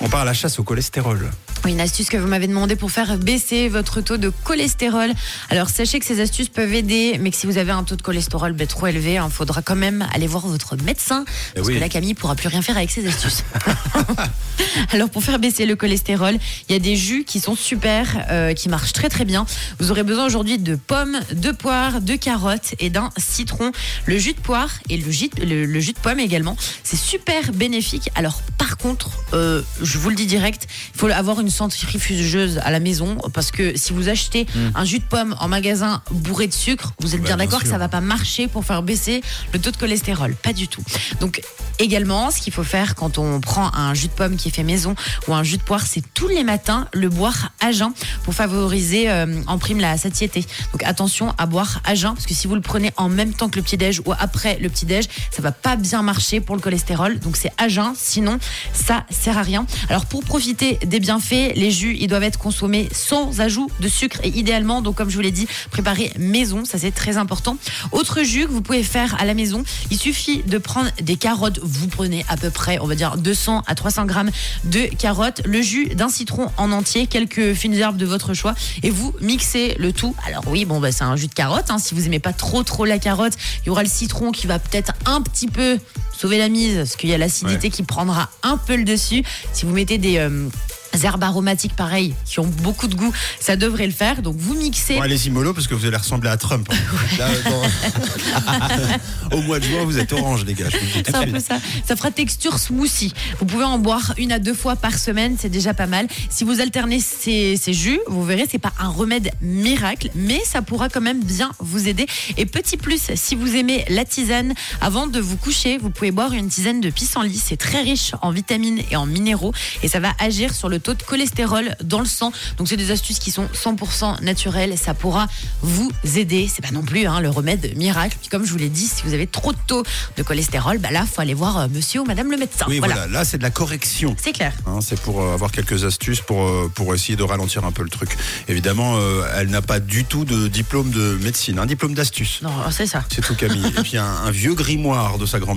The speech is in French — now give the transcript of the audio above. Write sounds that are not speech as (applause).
On part à la chasse au cholestérol. Oui, une astuce que vous m'avez demandé pour faire baisser votre taux de cholestérol. Alors sachez que ces astuces peuvent aider, mais que si vous avez un taux de cholestérol ben, trop élevé, il faudra quand même aller voir votre médecin. Parce oui. que la Camille pourra plus rien faire avec ces astuces. (laughs) Alors pour faire baisser le cholestérol, il y a des jus qui sont super, euh, qui marchent très très bien. Vous aurez besoin aujourd'hui de pommes, de poires, de carottes et d'un citron. Le jus de poire et le jus, le, le jus de pomme également, c'est super bénéfique. Alors par contre, euh, je vous le dis direct, il faut avoir une centrifugeuse à la maison parce que si vous achetez un jus de pomme en magasin bourré de sucre, vous êtes Bah, bien d'accord que ça va pas marcher pour faire baisser le taux de cholestérol, pas du tout. Donc également, ce qu'il faut faire quand on prend un jus de pomme qui est fait maison ou un jus de poire, c'est tous les matins le boire à jeun pour favoriser euh, en prime la satiété. Donc attention à boire à jeun parce que si vous le prenez en même temps que le petit déj ou après le petit déj, ça va pas bien marcher pour le cholestérol. Donc c'est à jeun, sinon ça sert à rien. Alors pour profiter des bienfaits, les jus ils doivent être consommés sans ajout de sucre et idéalement donc comme je vous l'ai dit, préparés maison, ça c'est très important. Autre jus que vous pouvez faire à la maison, il suffit de prendre des carottes, vous prenez à peu près, on va dire 200 à 300 grammes de carottes, le jus d'un citron en entier, quelques fines herbes de votre choix et vous mixez le tout. Alors oui, bon bah c'est un jus de carotte, hein. si vous aimez pas trop trop la carotte, il y aura le citron qui va peut-être un petit peu sauver la mise parce qu'il y a l'acidité Ouais. qui prendra un peu le dessus. Si vous mettez des euh, herbes aromatiques pareil qui ont beaucoup de goût, ça devrait le faire. Donc vous mixez. Bon, allez-y mollo parce que vous allez ressembler à Trump. (laughs) Là, dans- (laughs) Au mois de juin, vous êtes orange, les gars. C'est un peu. Ça fera texture smoothie. Vous pouvez en boire une à deux fois par semaine, c'est déjà pas mal. Si vous alternez ces, ces jus, vous verrez, c'est pas un remède miracle, mais ça pourra quand même bien vous aider. Et petit plus, si vous aimez la tisane, avant de vous coucher, vous pouvez boire une tisane de pissenlit. C'est très riche en vitamines et en minéraux et ça va agir sur le taux de cholestérol dans le sang. Donc c'est des astuces qui sont 100% naturelles. Ça pourra vous aider. C'est pas non plus hein, le remède miracle. Puis comme je vous l'ai dit, si vous avez trop de taux de cholestérol, bah là, faut aller voir euh, monsieur ou madame le médecin. Oui, voilà. voilà. Là, c'est de la correction. C'est clair. Hein, c'est pour euh, avoir quelques astuces pour, euh, pour essayer de ralentir un peu le truc. Évidemment, elle n'a pas du tout de diplôme de médecine, un diplôme d'astuce. Non, c'est ça. C'est tout Camille. Et puis un, un vieux grimoire de sa grand